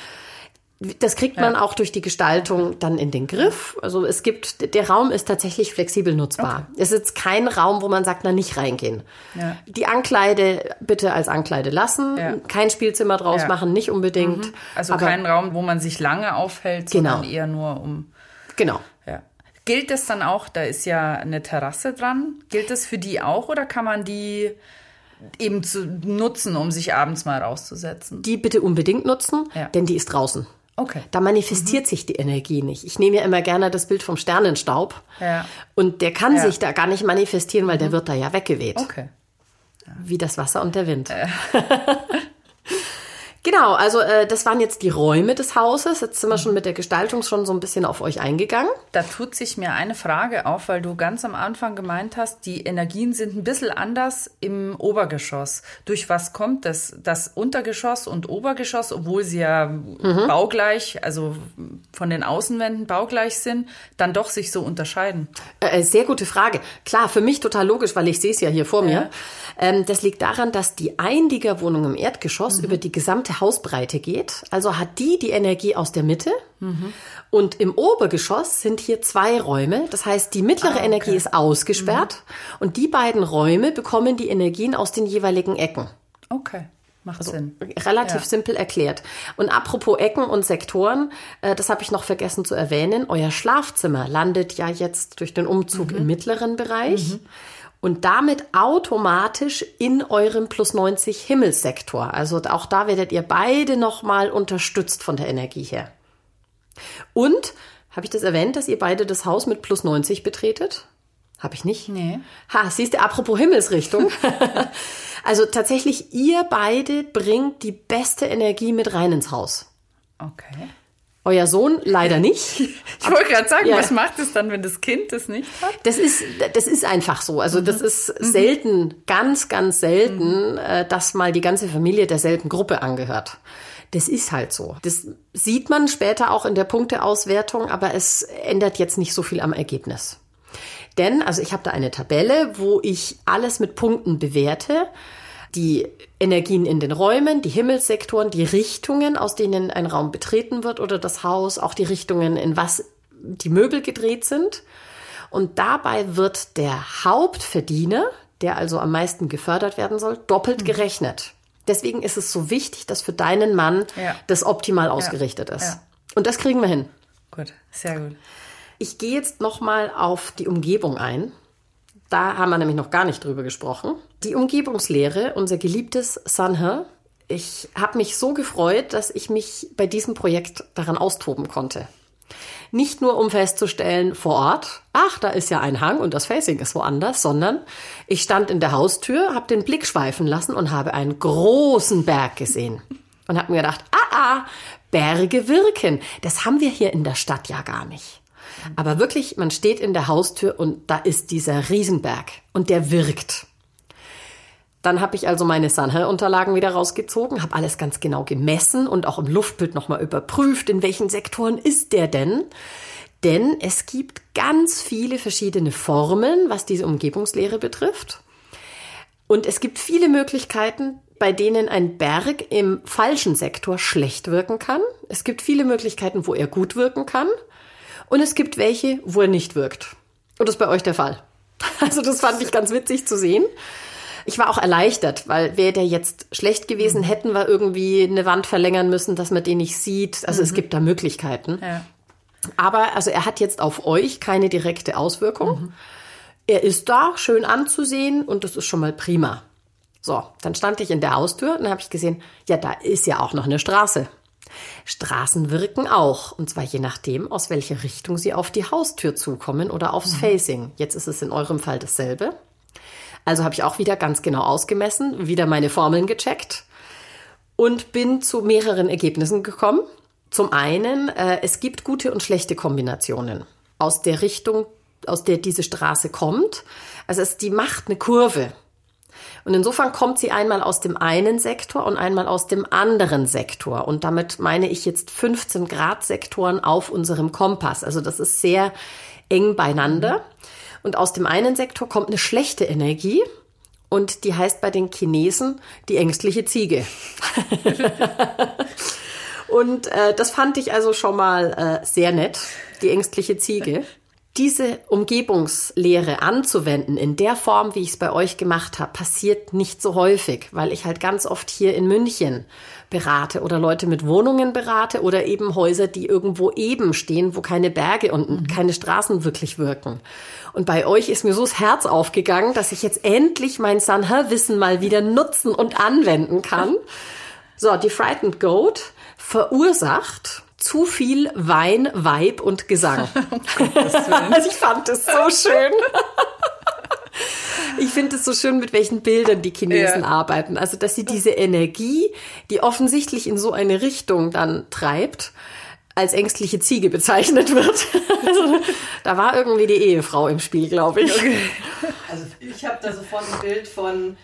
Das kriegt man auch durch die Gestaltung dann in den Griff. Also es gibt, der Raum ist tatsächlich flexibel nutzbar. Es ist kein Raum, wo man sagt, na nicht reingehen. Ja. Die Ankleide bitte als Ankleide lassen. Ja. Kein Spielzimmer draus machen, nicht unbedingt. Also Aber- kein Raum, wo man sich lange aufhält, Genau. sondern eher nur um. Genau. Gilt das dann auch, da ist ja eine Terrasse dran, gilt das für die auch oder kann man die eben zu nutzen, um sich abends mal rauszusetzen? Die bitte unbedingt nutzen, denn die ist draußen. Okay. Da manifestiert sich die Energie nicht. Ich nehme ja immer gerne das Bild vom Sternenstaub. Ja. Und der kann Ja. sich da gar nicht manifestieren, weil der wird da ja weggeweht. Okay. Wie das Wasser und der Wind. genau, also äh, das waren jetzt die Räume des Hauses. Jetzt sind wir schon mit der Gestaltung schon so ein bisschen auf euch eingegangen. Da tut sich mir eine Frage auf, weil du ganz am Anfang gemeint hast, die Energien sind ein bisschen anders im Obergeschoss. Durch was kommt das, das Untergeschoss und Obergeschoss, obwohl sie ja baugleich, also von den Außenwänden baugleich sind, dann doch sich so unterscheiden? Äh, sehr gute Frage. Klar, für mich total logisch, weil ich sehe es ja hier vor mir. Ähm, das liegt daran, dass die Einliegerwohnung im Erdgeschoss über die gesamte Hausbreite geht. Also hat die die Energie aus der Mitte. Und im Obergeschoss sind hier zwei Räume. Das heißt, die mittlere Energie ist ausgesperrt. Und die beiden Räume bekommen die Energien aus den jeweiligen Ecken. Okay, macht Sinn. Relativ Ja. simpel erklärt. Und apropos Ecken und Sektoren, äh, das habe ich noch vergessen zu erwähnen. Euer Schlafzimmer landet ja jetzt durch den Umzug im mittleren Bereich. Und damit automatisch in eurem plus 90 Himmelssektor. Also auch da werdet ihr beide nochmal unterstützt von der Energie her. Und, habe ich das erwähnt, dass ihr beide das Haus mit plus 90 betretet? Habe ich nicht? Nee. Ha, siehst du, apropos Himmelsrichtung. Also tatsächlich, ihr beide bringt die beste Energie mit rein ins Haus. Okay. Euer Sohn leider nicht. Ich wollte gerade sagen, Ja. was macht es dann, wenn das Kind das nicht hat? Das ist, das ist einfach so. Also das ist selten, ganz, ganz selten, äh, dass mal die ganze Familie derselben Gruppe angehört. Das ist halt so. Das sieht man später auch in der Punkteauswertung, aber es ändert jetzt nicht so viel am Ergebnis. Denn, also ich habe da eine Tabelle, wo ich alles mit Punkten bewerte. Die Energien in den Räumen, die Himmelssektoren, die Richtungen, aus denen ein Raum betreten wird oder das Haus, auch die Richtungen, in was die Möbel gedreht sind. Und dabei wird der Hauptverdiener, der also am meisten gefördert werden soll, doppelt gerechnet. Deswegen ist es so wichtig, dass für deinen Mann Ja. das optimal ausgerichtet ist. Ja. Und das kriegen wir hin. Gut, sehr gut. Ich gehe jetzt noch mal auf die Umgebung ein. Da haben wir nämlich noch gar nicht drüber gesprochen. Die Umgebungslehre, unser geliebtes Sanhe. Ich habe mich so gefreut, dass ich mich bei diesem Projekt daran austoben konnte. Nicht nur um festzustellen vor Ort, ach, da ist ja ein Hang und das Facing ist woanders, sondern ich stand in der Haustür, habe den Blick schweifen lassen und habe einen großen Berg gesehen. Und habe mir gedacht, ah, ah, Berge wirken. Das haben wir hier in der Stadt ja gar nicht. Aber wirklich, man steht in der Haustür und da ist dieser Riesenberg und der wirkt. Dann habe ich also meine Sanhe-Unterlagen wieder rausgezogen, habe alles ganz genau gemessen und auch im Luftbild nochmal überprüft, in welchen Sektoren ist der denn. Denn es gibt ganz viele verschiedene Formeln, was diese Umgebungslehre betrifft. Und es gibt viele Möglichkeiten, bei denen ein Berg im falschen Sektor schlecht wirken kann. Es gibt viele Möglichkeiten, wo er gut wirken kann. Und es gibt welche, wo er nicht wirkt. Und das ist bei euch der Fall. Also das fand ich ganz witzig zu sehen. Ich war auch erleichtert, weil wäre der jetzt schlecht gewesen, hätten wir irgendwie eine Wand verlängern müssen, dass man den nicht sieht. Also es gibt da Möglichkeiten. Ja. Aber also er hat jetzt auf euch keine direkte Auswirkung. Er ist da, schön anzusehen und das ist schon mal prima. So, dann stand ich in der Haustür und habe ich gesehen, ja, da ist ja auch noch eine Straße. Straßen wirken auch, und zwar je nachdem, aus welcher Richtung sie auf die Haustür zukommen oder aufs Facing. Jetzt ist es in eurem Fall dasselbe. Also habe ich auch wieder ganz genau ausgemessen, wieder meine Formeln gecheckt und bin zu mehreren Ergebnissen gekommen. Zum einen, äh, es gibt gute und schlechte Kombinationen aus der Richtung, aus der diese Straße kommt. Also es, die macht eine Kurve. Und insofern kommt sie einmal aus dem einen Sektor und einmal aus dem anderen Sektor. Und damit meine ich jetzt 15 Grad Sektoren auf unserem Kompass. Also das ist sehr eng beieinander. Und aus dem einen Sektor kommt eine schlechte Energie. Und die heißt bei den Chinesen die ängstliche Ziege. Und äh, das fand ich also schon mal äh, sehr nett, die ängstliche Ziege. Diese Umgebungslehre anzuwenden in der Form, wie ich es bei euch gemacht habe, passiert nicht so häufig, weil ich halt ganz oft hier in München berate oder Leute mit Wohnungen berate oder eben Häuser, die irgendwo eben stehen, wo keine Berge und keine Straßen wirklich wirken. Und bei euch ist mir so das Herz aufgegangen, dass ich jetzt endlich mein Sanha-Wissen mal wieder nutzen und anwenden kann. So, die Frightened Goat verursacht zu viel Wein, Weib und Gesang. also ich fand es so schön. Ich finde es so schön, mit welchen Bildern die Chinesen Ja. arbeiten. Also, dass sie diese Energie, die offensichtlich in so eine Richtung dann treibt, als ängstliche Ziege bezeichnet wird. Also, da war irgendwie die Ehefrau im Spiel, glaube ich. Also ich habe da sofort ein Bild von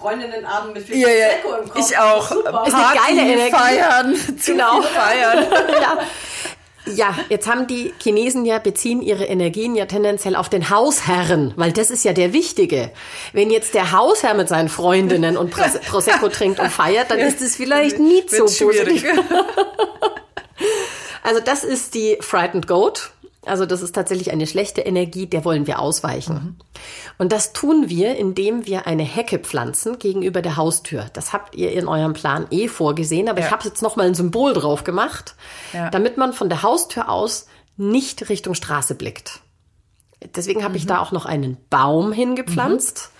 Freundinnenabend mit viel Ja, ja. Prosecco im Kopf. Ich auch. Super. Ist eine geile Energie. feiern. Zu Genau. feiern. ja. Ja, jetzt haben die Chinesen ja, beziehen ihre Energien ja tendenziell auf den Hausherren, weil das ist ja der Wichtige. Wenn jetzt der Hausherr mit seinen Freundinnen und Pros- Prosecco trinkt und feiert, dann ist es vielleicht nicht so schwierig. positiv. Also das ist die Frightened Goat. Also das ist tatsächlich eine schlechte Energie, der wollen wir ausweichen. Und das tun wir, indem wir eine Hecke pflanzen gegenüber der Haustür. Das habt ihr in eurem Plan eh vorgesehen, aber ich Ja. habe jetzt noch mal ein Symbol drauf gemacht, Ja. damit man von der Haustür aus nicht Richtung Straße blickt. Deswegen habe ich da auch noch einen Baum hingepflanzt,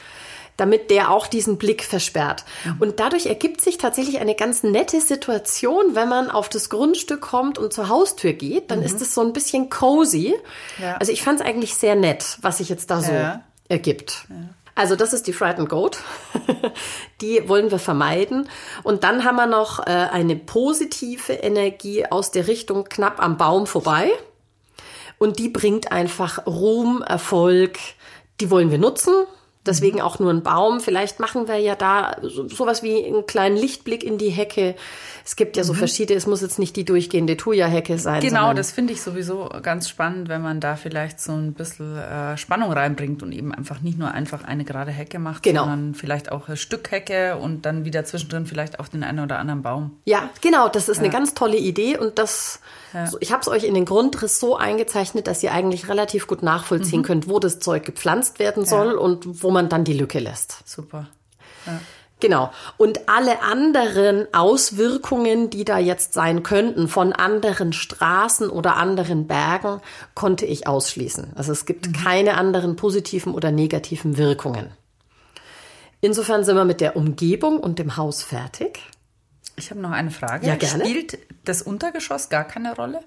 damit der auch diesen Blick versperrt. Und dadurch ergibt sich tatsächlich eine ganz nette Situation, wenn man auf das Grundstück kommt und zur Haustür geht, dann ist es so ein bisschen cozy. Ja. Also ich fand es eigentlich sehr nett, was sich jetzt da so Ja. ergibt. Also das ist die Frightened Goat. die wollen wir vermeiden. Und dann haben wir noch äh, eine positive Energie aus der Richtung knapp am Baum vorbei. Und die bringt einfach Ruhm, Erfolg. Die wollen wir nutzen. Deswegen auch nur ein Baum. Vielleicht machen wir ja da so, sowas wie einen kleinen Lichtblick in die Hecke. Es gibt ja so mhm. verschiedene, es muss jetzt nicht die durchgehende Thuja-Hecke sein. Genau, das finde ich sowieso ganz spannend, wenn man da vielleicht so ein bisschen äh, Spannung reinbringt und eben einfach nicht nur einfach eine gerade Hecke macht, genau. sondern vielleicht auch ein Stück Hecke und dann wieder zwischendrin vielleicht auch den einen oder anderen Baum. Ja, genau, das ist ja. eine ganz tolle Idee und das, ja. so, ich habe es euch in den Grundriss so eingezeichnet, dass ihr eigentlich relativ gut nachvollziehen mhm. könnt, wo das Zeug gepflanzt werden soll ja. und wo man dann die Lücke lässt. Super. Ja. Genau. Und alle anderen Auswirkungen, die da jetzt sein könnten von anderen Straßen oder anderen Bergen, konnte ich ausschließen. Also es gibt mhm. keine anderen positiven oder negativen Wirkungen. Insofern sind wir mit der Umgebung und dem Haus fertig. Ich habe noch eine Frage. Ja, gerne. Spielt das Untergeschoss gar keine Rolle?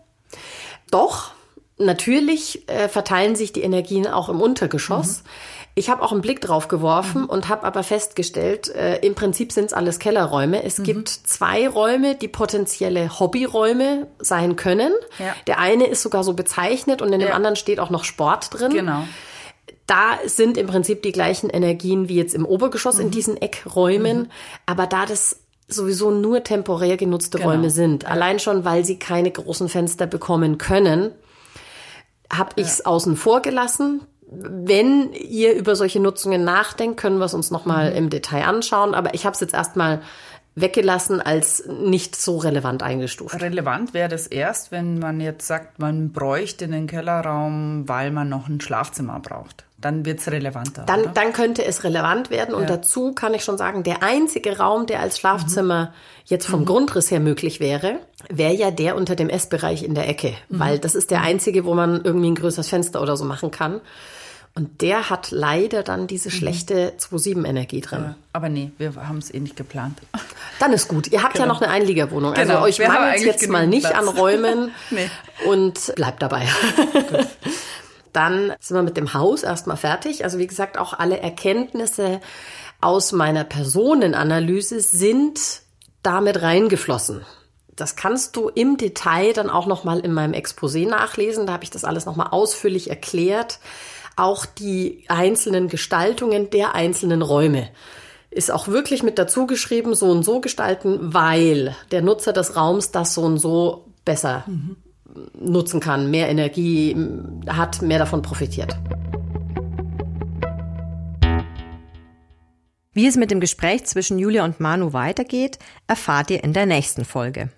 Doch, natürlich äh, verteilen sich die Energien auch im Untergeschoss. Mhm. Ich habe auch einen Blick drauf geworfen mhm. und habe aber festgestellt, äh, im Prinzip sind es alles Kellerräume. Es mhm. gibt zwei Räume, die potenzielle Hobbyräume sein können. Ja. Der eine ist sogar so bezeichnet und in dem ja. anderen steht auch noch Sport drin. Genau. Da sind im Prinzip die gleichen Energien wie jetzt im Obergeschoss mhm. in diesen Eckräumen. Mhm. Aber da das sowieso nur temporär genutzte genau. Räume sind, allein schon, weil sie keine großen Fenster bekommen können, habe ich es außen vor gelassen wenn ihr über solche Nutzungen nachdenkt, können wir es uns nochmal mhm. im Detail anschauen. Aber ich habe es jetzt erstmal weggelassen als nicht so relevant eingestuft. Relevant wäre das erst, wenn man jetzt sagt, man bräuchte einen Kellerraum, weil man noch ein Schlafzimmer braucht. Dann wird es relevanter. Dann, dann könnte es relevant werden. Und ja. dazu kann ich schon sagen, der einzige Raum, der als Schlafzimmer mhm. jetzt vom mhm. Grundriss her möglich wäre, wäre ja der unter dem Essbereich in der Ecke. Mhm. Weil das ist der einzige, wo man irgendwie ein größeres Fenster oder so machen kann. Und der hat leider dann diese mhm. schlechte 2,7-Energie drin. Ja, aber nee, wir haben es eh nicht geplant. Dann ist gut. Ihr habt genau. ja noch eine Einliegerwohnung. Also genau. euch mangelt jetzt mal nicht Platz. an Räumen nee. und bleibt dabei. Dann sind wir mit dem Haus erstmal fertig. Also wie gesagt, auch alle Erkenntnisse aus meiner Personenanalyse sind damit reingeflossen. Das kannst du im Detail dann auch noch mal in meinem Exposé nachlesen. Da habe ich das alles noch mal ausführlich erklärt auch die einzelnen Gestaltungen der einzelnen Räume. Ist auch wirklich mit dazu geschrieben, so und so gestalten, weil der Nutzer des Raums das so und so besser mhm. Nutzen kann, mehr Energie hat, mehr davon profitiert. Wie es mit dem Gespräch zwischen Julia und Manu weitergeht, erfahrt ihr in der nächsten Folge.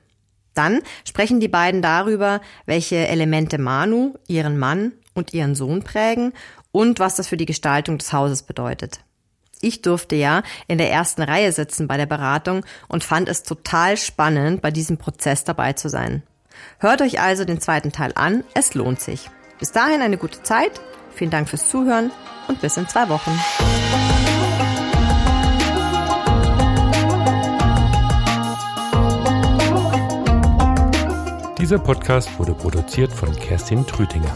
Dann sprechen die beiden darüber, welche Elemente Manu, ihren Mann und ihren Sohn prägen und was das für die Gestaltung des Hauses bedeutet. Ich durfte ja in der ersten Reihe sitzen bei der Beratung und fand es total spannend, bei diesem Prozess dabei zu sein. Hört euch also den zweiten Teil an, es lohnt sich. Bis dahin eine gute Zeit, vielen Dank fürs Zuhören und bis in zwei Wochen. Dieser Podcast wurde produziert von Kerstin Trütinger.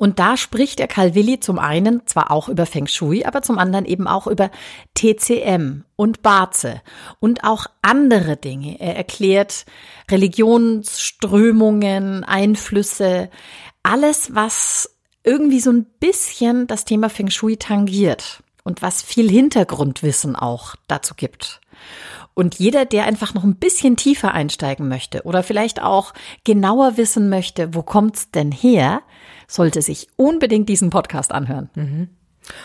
Und da spricht der Calvilli zum einen zwar auch über Feng Shui, aber zum anderen eben auch über TCM und Baze und auch andere Dinge. Er erklärt Religionsströmungen, Einflüsse, alles, was irgendwie so ein bisschen das Thema Feng Shui tangiert und was viel Hintergrundwissen auch dazu gibt. Und jeder, der einfach noch ein bisschen tiefer einsteigen möchte oder vielleicht auch genauer wissen möchte, wo kommt's denn her, sollte sich unbedingt diesen Podcast anhören. Mhm.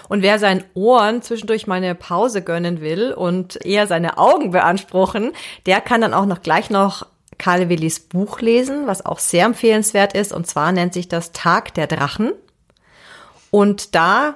Und wer seinen Ohren zwischendurch mal eine Pause gönnen will und eher seine Augen beanspruchen, der kann dann auch noch gleich noch Karl Willis Buch lesen, was auch sehr empfehlenswert ist. Und zwar nennt sich das Tag der Drachen. Und da